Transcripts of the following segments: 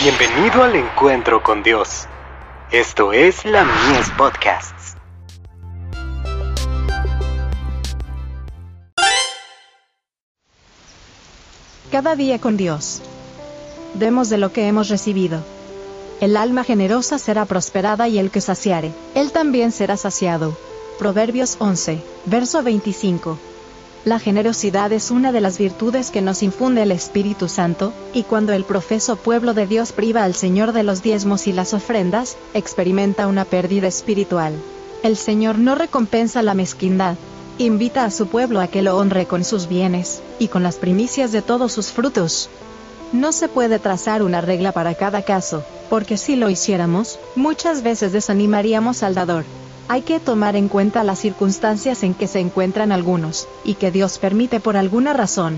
Bienvenido al encuentro con Dios. Esto es la Mies Podcasts. Cada día con Dios. Demos de lo que hemos recibido. El alma generosa será prosperada y el que saciare, él también será saciado. Proverbios 11, verso 25. La generosidad es una de las virtudes que nos infunde el Espíritu Santo, y cuando el profeso pueblo de Dios priva al Señor de los diezmos y las ofrendas, experimenta una pérdida espiritual. El Señor no recompensa la mezquindad, invita a su pueblo a que lo honre con sus bienes, y con las primicias de todos sus frutos. No se puede trazar una regla para cada caso, porque si lo hiciéramos, muchas veces desanimaríamos al dador. Hay que tomar en cuenta las circunstancias en que se encuentran algunos, y que Dios permite por alguna razón.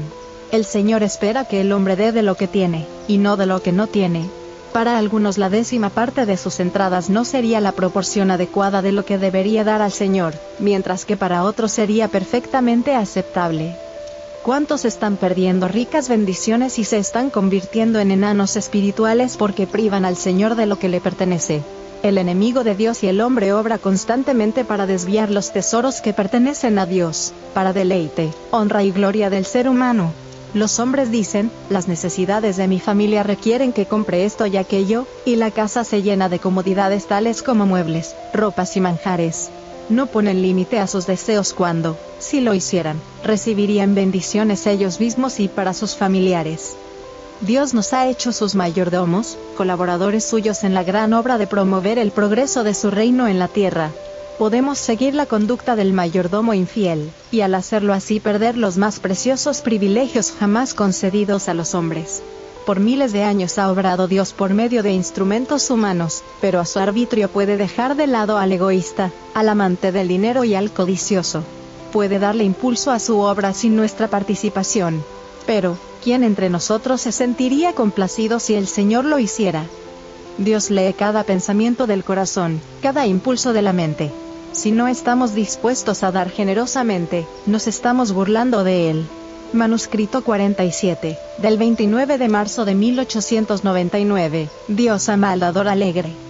El Señor espera que el hombre dé de lo que tiene, y no de lo que no tiene. Para algunos la décima parte de sus entradas no sería la proporción adecuada de lo que debería dar al Señor, mientras que para otros sería perfectamente aceptable. ¿Cuántos están perdiendo ricas bendiciones y se están convirtiendo en enanos espirituales porque privan al Señor de lo que le pertenece? El enemigo de Dios y el hombre obra constantemente para desviar los tesoros que pertenecen a Dios, para deleite, honra y gloria del ser humano. Los hombres dicen, las necesidades de mi familia requieren que compre esto y aquello, y la casa se llena de comodidades tales como muebles, ropas y manjares. No ponen límite a sus deseos cuando, si lo hicieran, recibirían bendiciones ellos mismos y para sus familiares. Dios nos ha hecho sus mayordomos, colaboradores suyos en la gran obra de promover el progreso de su reino en la tierra. Podemos seguir la conducta del mayordomo infiel, y al hacerlo así perder los más preciosos privilegios jamás concedidos a los hombres. Por miles de años ha obrado Dios por medio de instrumentos humanos, pero a su arbitrio puede dejar de lado al egoísta, al amante del dinero y al codicioso. Puede darle impulso a su obra sin nuestra participación. Pero, ¿quién entre nosotros se sentiría complacido si el Señor lo hiciera? Dios lee cada pensamiento del corazón, cada impulso de la mente. Si no estamos dispuestos a dar generosamente, nos estamos burlando de Él. Manuscrito 47, del 29 de marzo de 1899. Dios ama alegre.